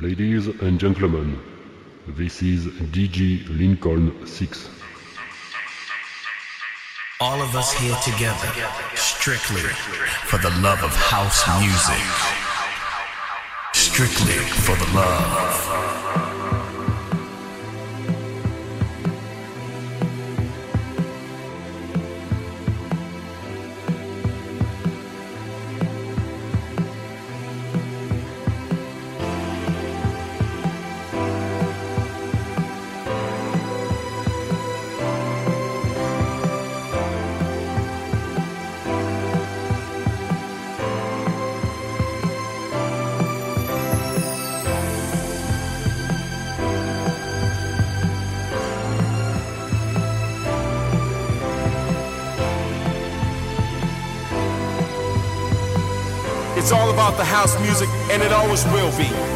Ladies and gentlemen, this is DJ Lincoln 6. All of us here together, strictly for the love of house music. Strictly for the love. House music, and it always will be.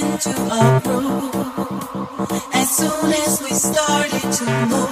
into a room As soon as we started to move.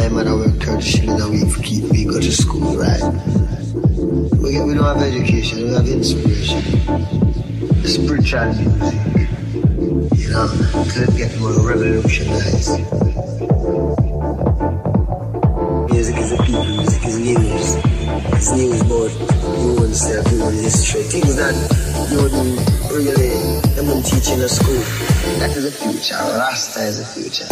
name and I work out shilling keep me go to school, right? We, we don't have education, we have inspiration. Spiritual music, you know, could get more revolutionized. Music is a people, music is news. It's news about yourself, human history, things that you wouldn't really, them wouldn't teach in a school. That is the future, Rasta is the future.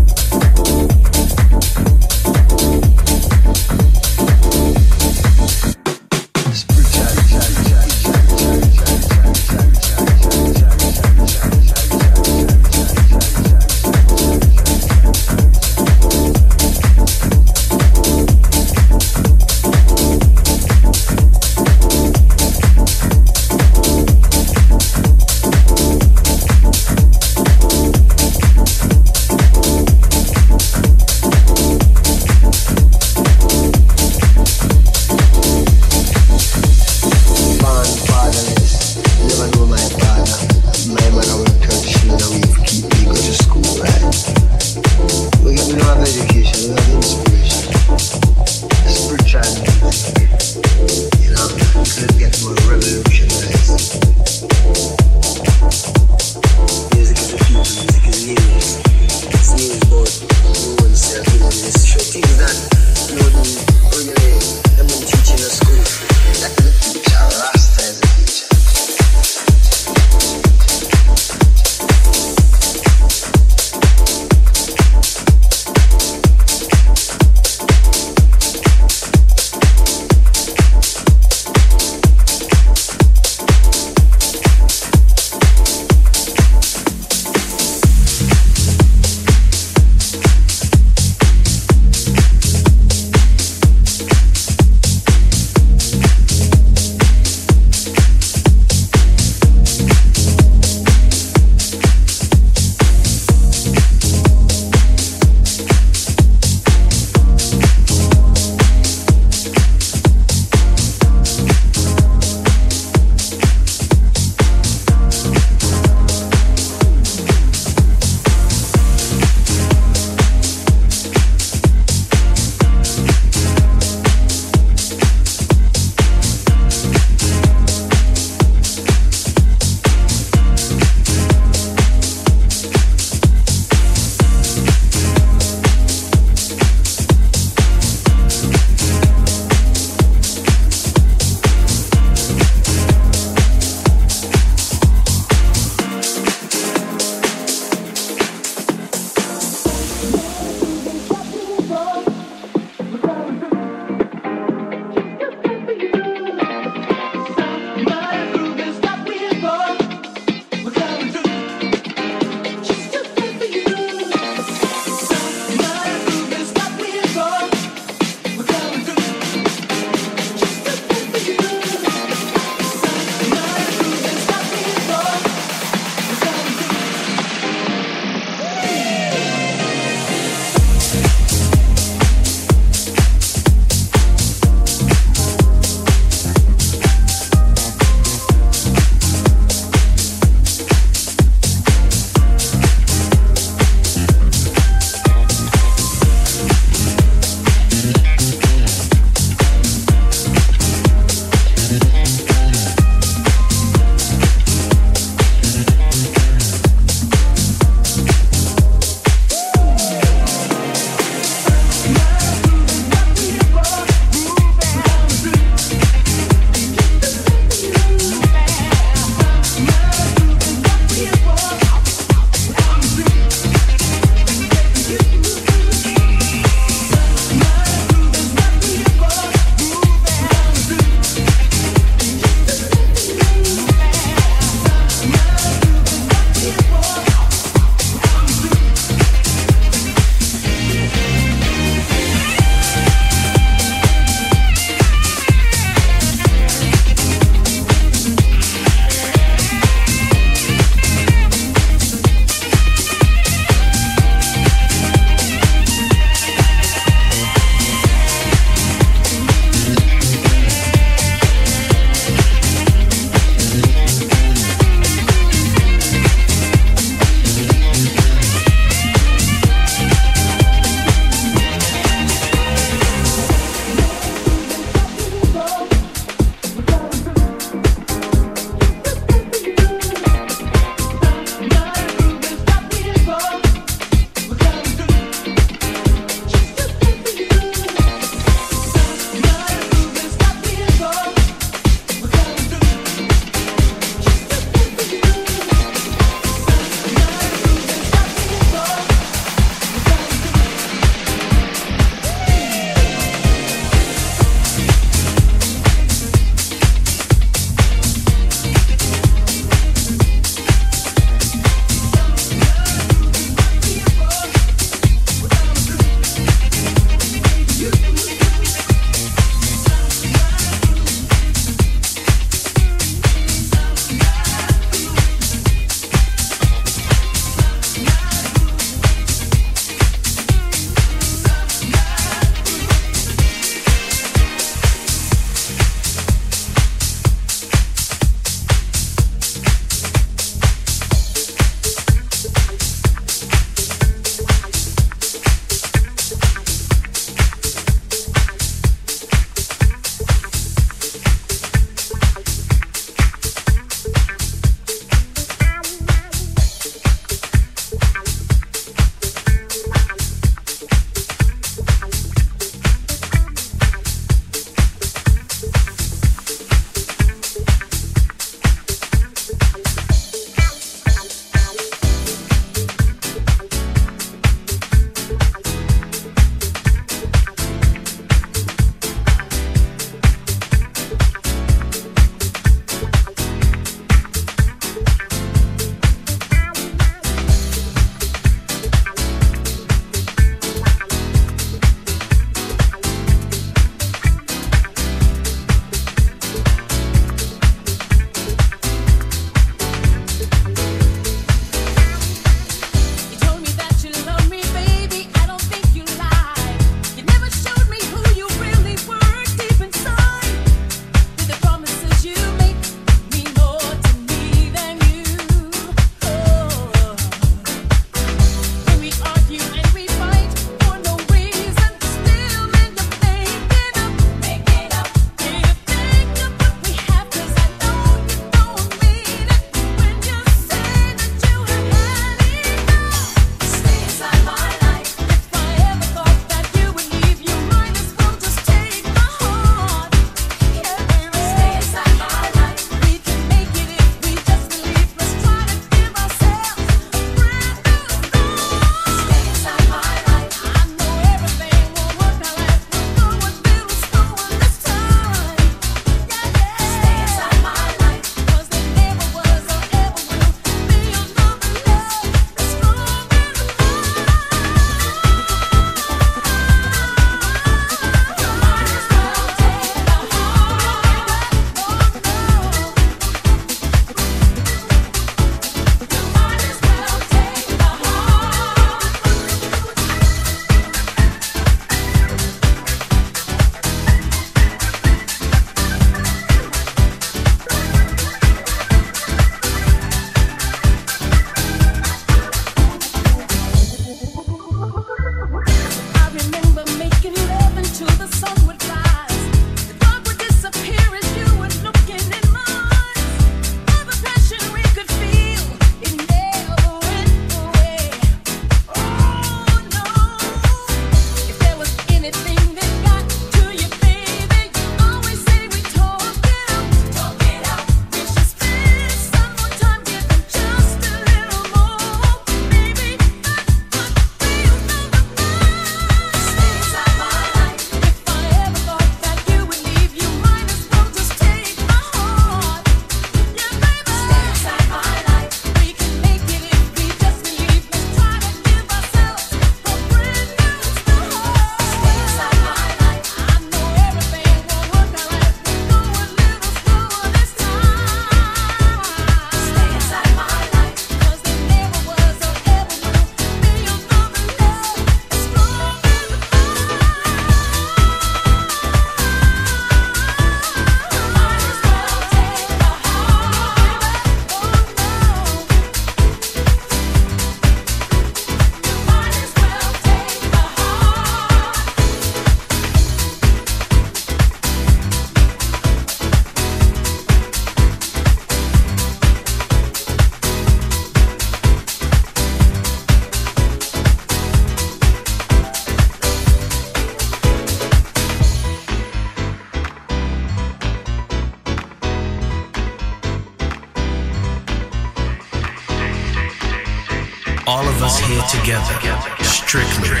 Here together strictly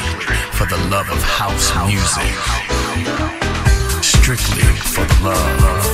for the love of house music. Strictly for the love.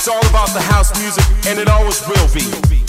It's all about the house music, and it always will be.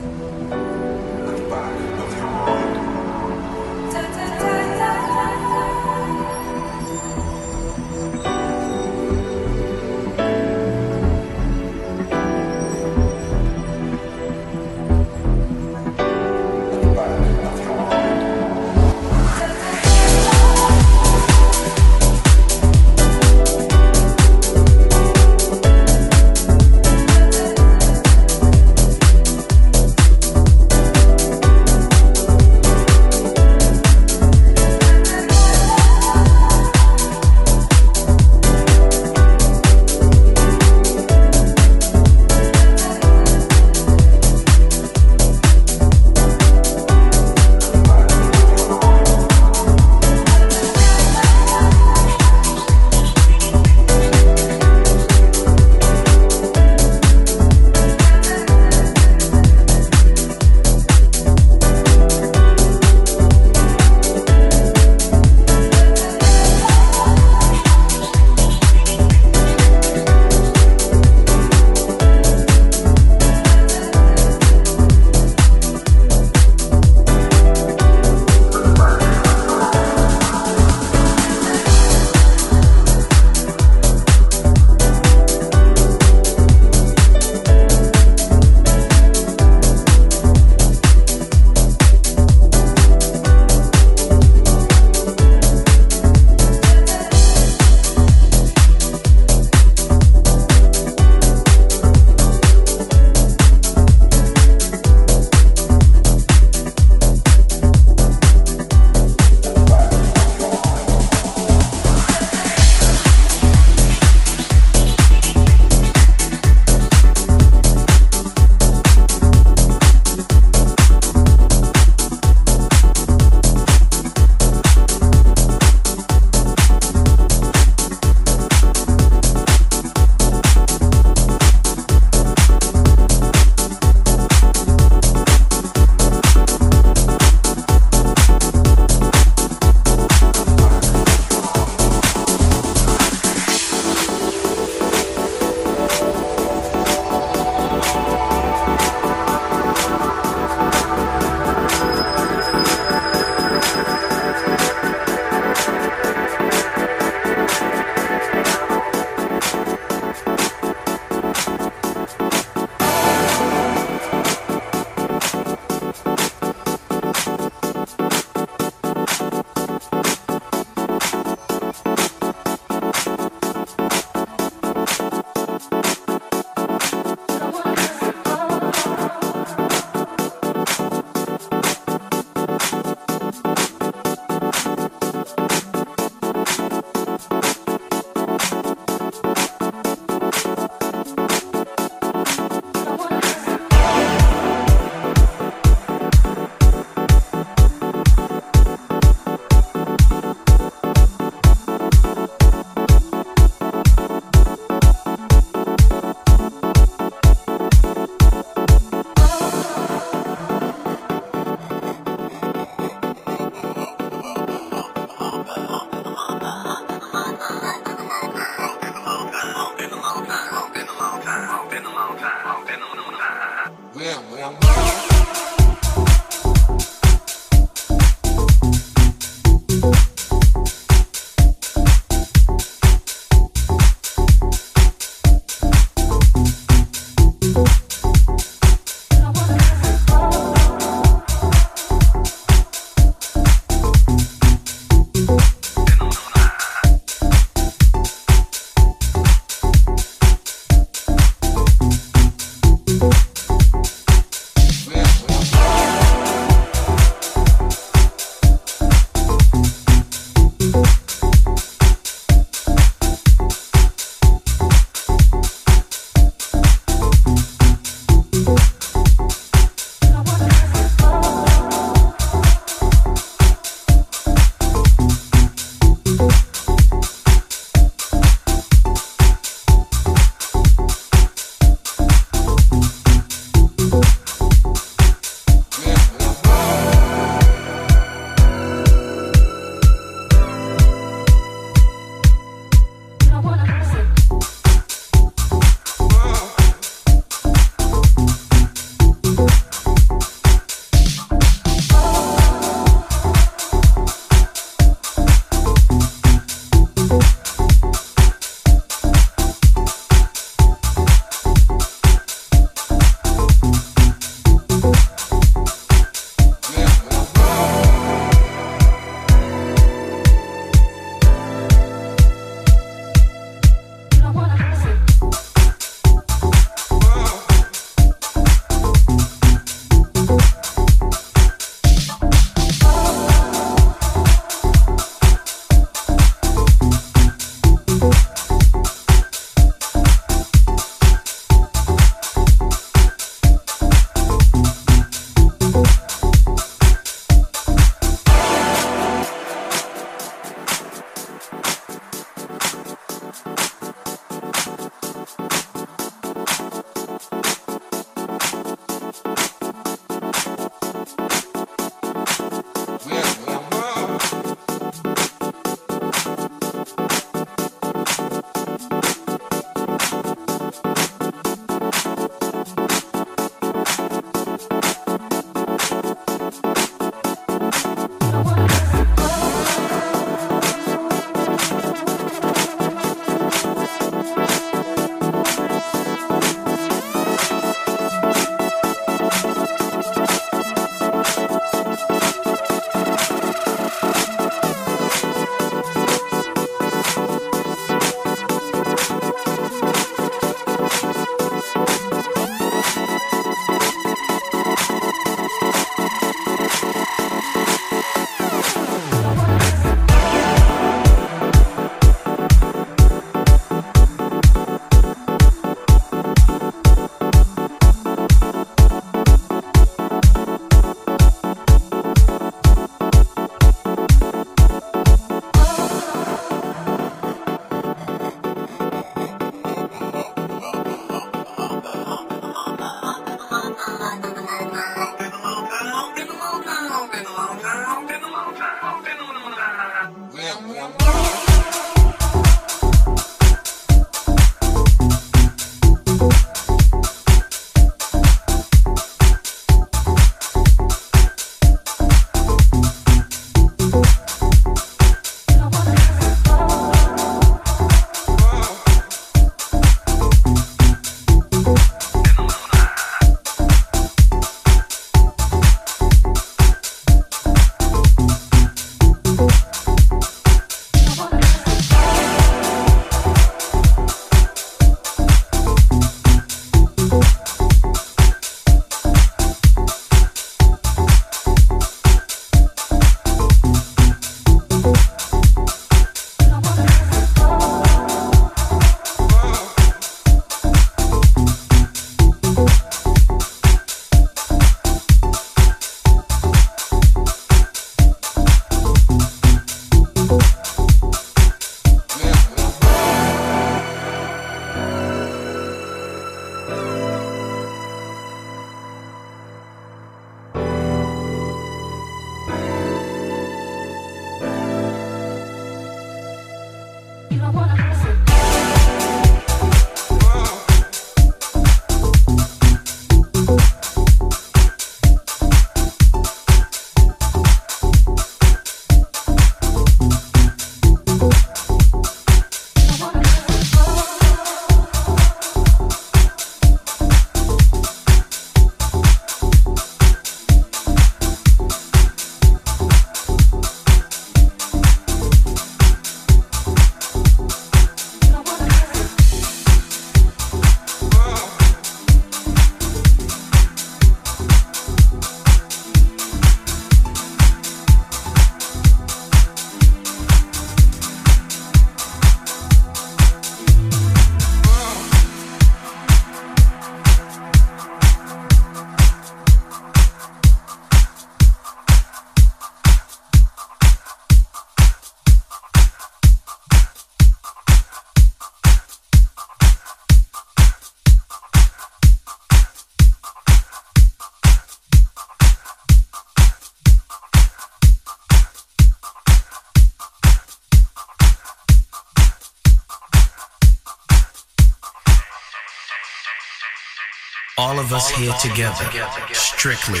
All of us here together, strictly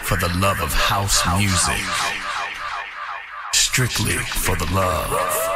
for the love of house music. Strictly for the love.